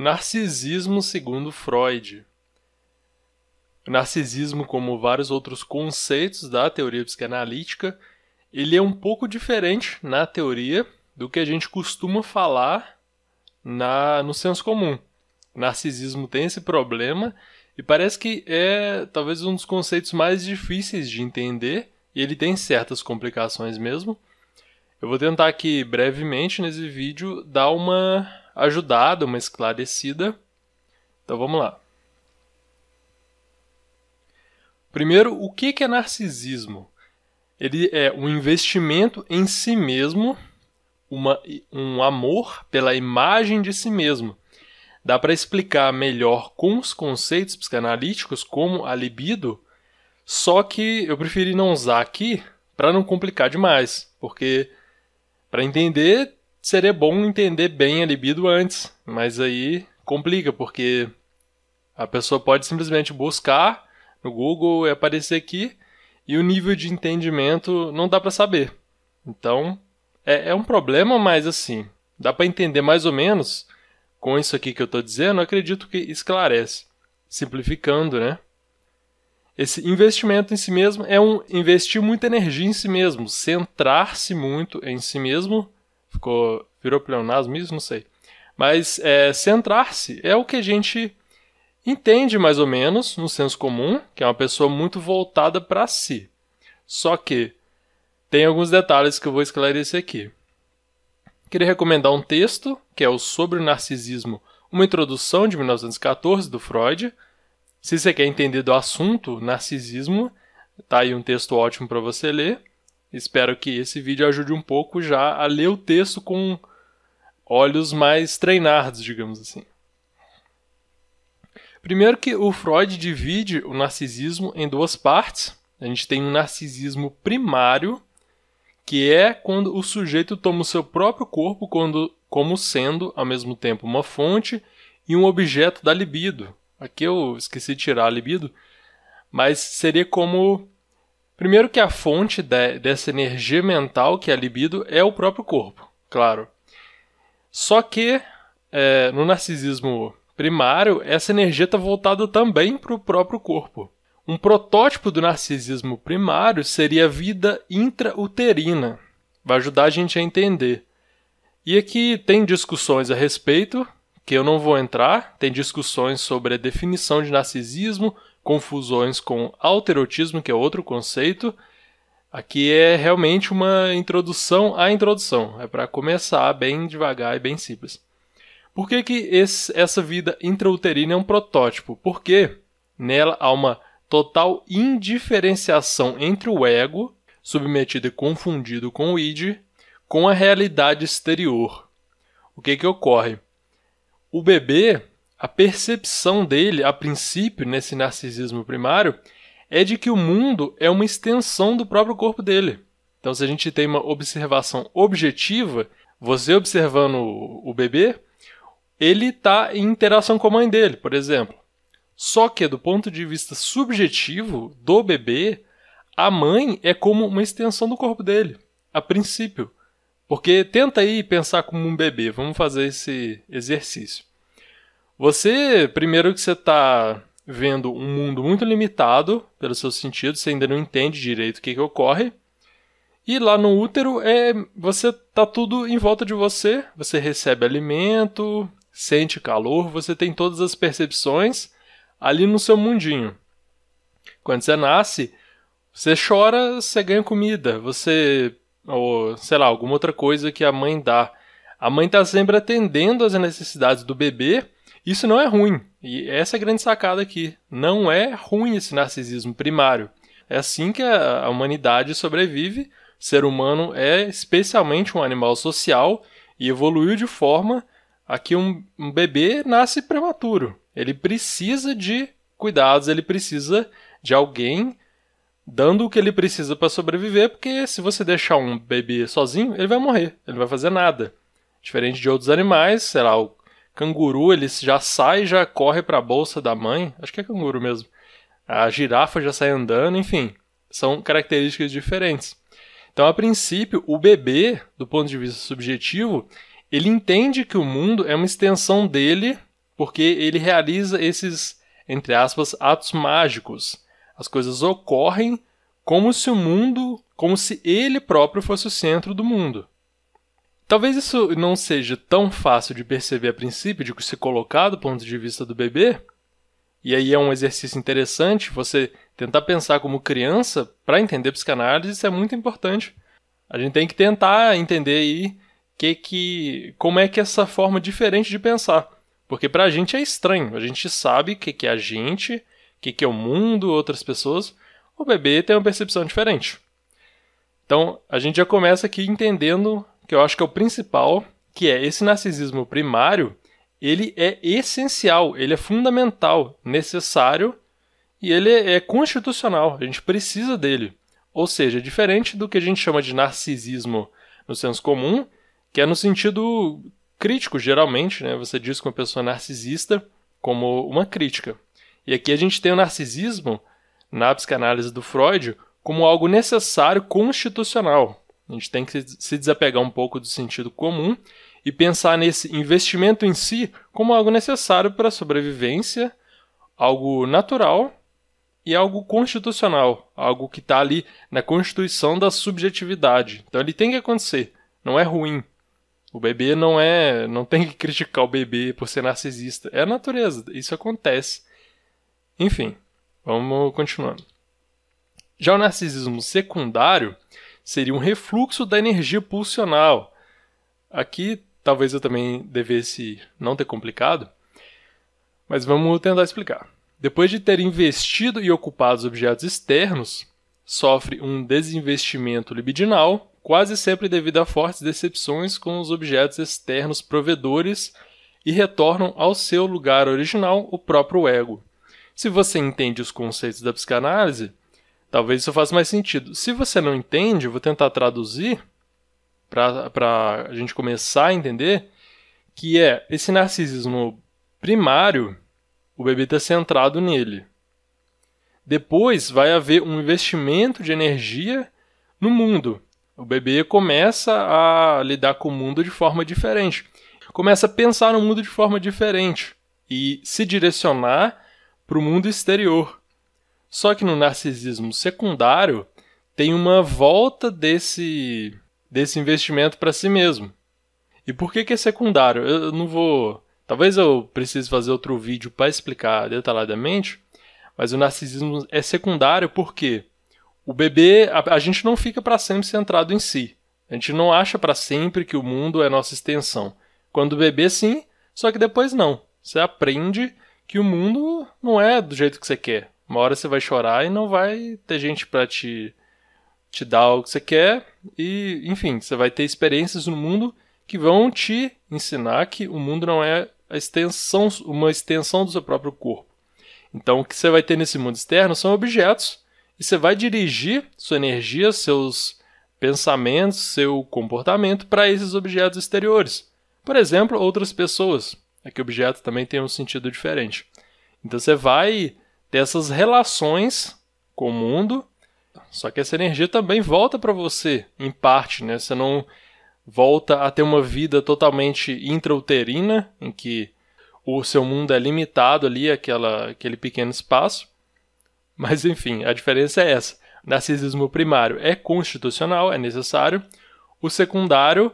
narcisismo segundo Freud. O narcisismo, como vários outros conceitos da teoria psicanalítica, ele é um pouco diferente na teoria do que a gente costuma falar na no senso comum. O narcisismo tem esse problema e parece que é talvez um dos conceitos mais difíceis de entender e ele tem certas complicações mesmo. Eu vou tentar aqui brevemente nesse vídeo dar uma ajudada, uma esclarecida. Então vamos lá. Primeiro, o que é narcisismo? Ele é um investimento em si mesmo, uma, um amor pela imagem de si mesmo. Dá para explicar melhor com os conceitos psicanalíticos, como a libido, só que eu preferi não usar aqui para não complicar demais, porque para entender, seria bom entender bem a libido antes, mas aí complica, porque a pessoa pode simplesmente buscar no Google e aparecer aqui, e o nível de entendimento não dá para saber. Então, é, é, um problema, mas assim, dá para entender mais ou menos com isso aqui que eu estou dizendo, acredito que esclarece. Simplificando, né? Esse investimento em si mesmo é um investir muita energia em si mesmo, centrar-se muito em si mesmo. Ficou virou pleonasmo isso, não sei. Mas é, centrar-se é o que a gente entende mais ou menos no senso comum, que é uma pessoa muito voltada para si. Só que tem alguns detalhes que eu vou esclarecer aqui. Queria recomendar um texto, que é o Sobre o Narcisismo, uma introdução de 1914 do Freud, se você quer entender do assunto narcisismo, tá aí um texto ótimo para você ler. Espero que esse vídeo ajude um pouco já a ler o texto com olhos mais treinados, digamos assim. Primeiro que o Freud divide o narcisismo em duas partes. A gente tem um narcisismo primário, que é quando o sujeito toma o seu próprio corpo quando, como sendo, ao mesmo tempo, uma fonte e um objeto da libido, Aqui eu esqueci de tirar a libido, mas seria como. Primeiro, que a fonte de, dessa energia mental, que é a libido, é o próprio corpo, claro. Só que é, no narcisismo primário, essa energia está voltada também para o próprio corpo. Um protótipo do narcisismo primário seria a vida intrauterina. Vai ajudar a gente a entender. E aqui tem discussões a respeito, que eu não vou entrar, tem discussões sobre a definição de narcisismo, confusões com alterotismo, que é outro conceito. Aqui é realmente uma introdução à introdução, é para começar bem devagar e bem simples. Por que, que esse, essa vida intrauterina é um protótipo? Porque nela há uma total indiferenciação entre o ego, submetido e confundido com o id, com a realidade exterior. O que, que ocorre? O bebê, a percepção dele, a princípio, nesse narcisismo primário, é de que o mundo é uma extensão do próprio corpo dele. Então, se a gente tem uma observação objetiva, você observando o bebê, ele está em interação com a mãe dele, por exemplo. Só que, do ponto de vista subjetivo do bebê, a mãe é como uma extensão do corpo dele, a princípio. Porque tenta aí pensar como um bebê. Vamos fazer esse exercício. Você, primeiro que você está vendo um mundo muito limitado pelos seus sentidos, você ainda não entende direito o que, que ocorre. E lá no útero é você tá tudo em volta de você, você recebe alimento, sente calor, você tem todas as percepções ali no seu mundinho. Quando você nasce, você chora, você ganha comida, você ou sei lá, alguma outra coisa que a mãe dá. A mãe está sempre atendendo às necessidades do bebê. Isso não é ruim. E essa é a grande sacada aqui. Não é ruim esse narcisismo primário. É assim que a humanidade sobrevive. O ser humano é especialmente um animal social e evoluiu de forma a que um, bebê nasce prematuro. Ele precisa de cuidados, ele precisa de alguém dando o que ele precisa para sobreviver, porque se você deixar um bebê sozinho, ele vai morrer, ele não vai fazer nada. Diferente de outros animais, sei lá, o canguru, ele já sai, já corre para a bolsa da mãe, acho que é canguru mesmo. A girafa já sai andando, enfim, são características diferentes. Então, a princípio, o bebê, do ponto de vista subjetivo, ele entende que o mundo é uma extensão dele porque ele realiza esses, entre aspas, atos mágicos. As coisas ocorrem como se o mundo, como se ele próprio fosse o centro do mundo. Talvez isso não seja tão fácil de perceber a princípio, de se colocar do ponto de vista do bebê, e aí é um exercício interessante você tentar pensar como criança para entender psicanálise, isso é muito importante. A gente tem que tentar entender aí que que como é que essa forma diferente de pensar, porque para a gente é estranho. A gente sabe o que que é a gente, o que que é o mundo, outras pessoas. O bebê tem uma percepção diferente. Então, a gente já começa aqui entendendo que eu acho que é o principal, que é esse narcisismo primário, ele é essencial, ele é fundamental, necessário e ele é constitucional. A gente precisa dele. Ou seja, diferente do que a gente chama de narcisismo no senso comum, que é no sentido crítico, geralmente, né? Você diz que uma pessoa é narcisista como uma crítica. E aqui a gente tem o narcisismo, na psicanálise do Freud, como algo necessário constitucional. A gente tem que se desapegar um pouco do sentido comum e pensar nesse investimento em si como algo necessário para a sobrevivência, algo natural e algo constitucional, algo que está ali na constituição da subjetividade. Então ele tem que acontecer, não é ruim. O bebê não é, não tem que criticar o bebê por ser narcisista, é a natureza, isso acontece. Enfim, vamos continuando. Já o narcisismo secundário seria um refluxo da energia pulsional. Aqui talvez eu também devesse não ter complicado, mas vamos tentar explicar. Depois de ter investido e ocupado os objetos externos, sofre um desinvestimento libidinal, quase sempre devido a fortes decepções com os objetos externos provedores e retornam ao seu lugar original, o próprio ego. Se você entende os conceitos da psicanálise, Talvez isso faça mais sentido. Se você não entende, vou tentar traduzir para a gente começar a entender que é esse narcisismo primário, o bebê está centrado nele. Depois vai haver um investimento de energia no mundo. O bebê começa a lidar com o mundo de forma diferente. Começa a pensar no mundo de forma diferente e se direcionar para o mundo exterior. Só que no narcisismo secundário tem uma volta desse, desse investimento para si mesmo. E por que, que é secundário? Eu não vou. Talvez eu precise fazer outro vídeo para explicar detalhadamente, mas o narcisismo é secundário porque o bebê, a, a gente não fica para sempre centrado em si. A gente não acha para sempre que o mundo é nossa extensão. Quando o bebê, sim, só que depois não. Você aprende que o mundo não é do jeito que você quer. Uma hora você vai chorar e não vai ter gente para te, te dar o que você quer. E, enfim, você vai ter experiências no mundo que vão te ensinar que o mundo não é a extensão, uma extensão do seu próprio corpo. Então, o que você vai ter nesse mundo externo são objetos e você vai dirigir sua energia, seus pensamentos, seu comportamento para esses objetos exteriores. Por exemplo, outras pessoas. Aqui, objeto também tem um sentido diferente. Então, você vai dessas relações com o mundo. Só que essa energia também volta para você, em parte, né? Você não volta a ter uma vida totalmente intrauterina, em que o seu mundo é limitado ali, aquela, aquele pequeno espaço. Mas enfim, a diferença é essa. Narcisismo primário é constitucional, é necessário. O secundário,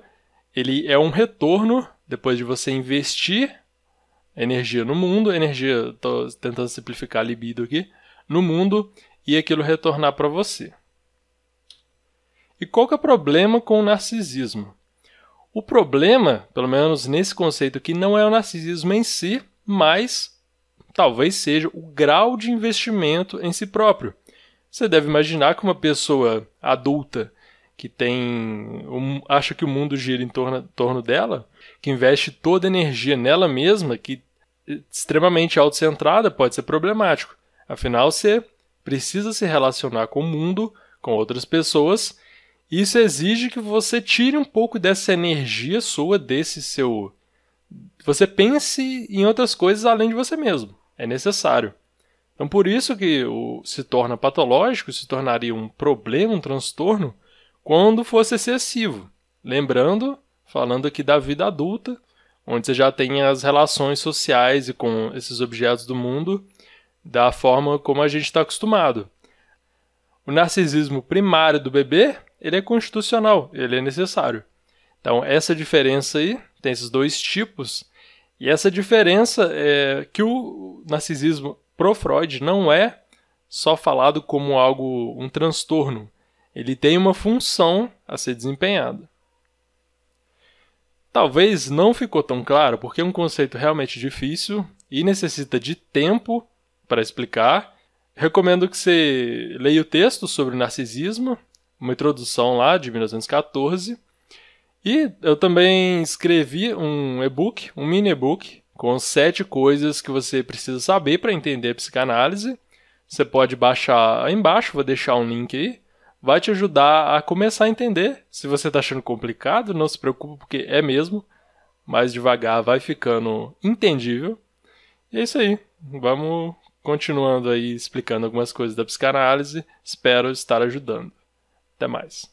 ele é um retorno depois de você investir energia no mundo, energia, estou tentando simplificar a libido aqui, no mundo e aquilo retornar para você. E qual que é o problema com o narcisismo? O problema, pelo menos nesse conceito aqui, não é o narcisismo em si, mas talvez seja o grau de investimento em si próprio. Você deve imaginar que uma pessoa adulta que tem um, acha que o mundo gira em torno, torno dela, que investe toda a energia nela mesma, que extremamente autocentrada pode ser problemático. Afinal, você precisa se relacionar com o mundo, com outras pessoas, isso exige que você tire um pouco dessa energia sua, desse seu. Você pense em outras coisas além de você mesmo. É necessário. Então, por isso que se torna patológico, se tornaria um problema, um transtorno, quando fosse excessivo. Lembrando, falando aqui da vida adulta, onde você já tem as relações sociais e com esses objetos do mundo da forma como a gente está acostumado. O narcisismo primário do bebê, ele é constitucional, ele é necessário. Então, essa diferença aí, tem esses dois tipos, e essa diferença é que o narcisismo pro Freud não é só falado como algo, um transtorno. Ele tem uma função a ser desempenhada. Talvez não ficou tão claro, porque é um conceito realmente difícil e necessita de tempo para explicar. Recomendo que você leia o texto sobre o narcisismo, uma introdução lá de 1914. E eu também escrevi um e-book, um mini e-book, com sete coisas que você precisa saber para entender a psicanálise. Você pode baixar aí embaixo, vou deixar um link aí. Vai te ajudar a começar a entender. Se você está achando complicado, não se preocupe, porque é mesmo. Mais devagar vai ficando entendível. E é isso aí. Vamos continuando aí explicando algumas coisas da psicanálise. Espero estar ajudando. Até mais.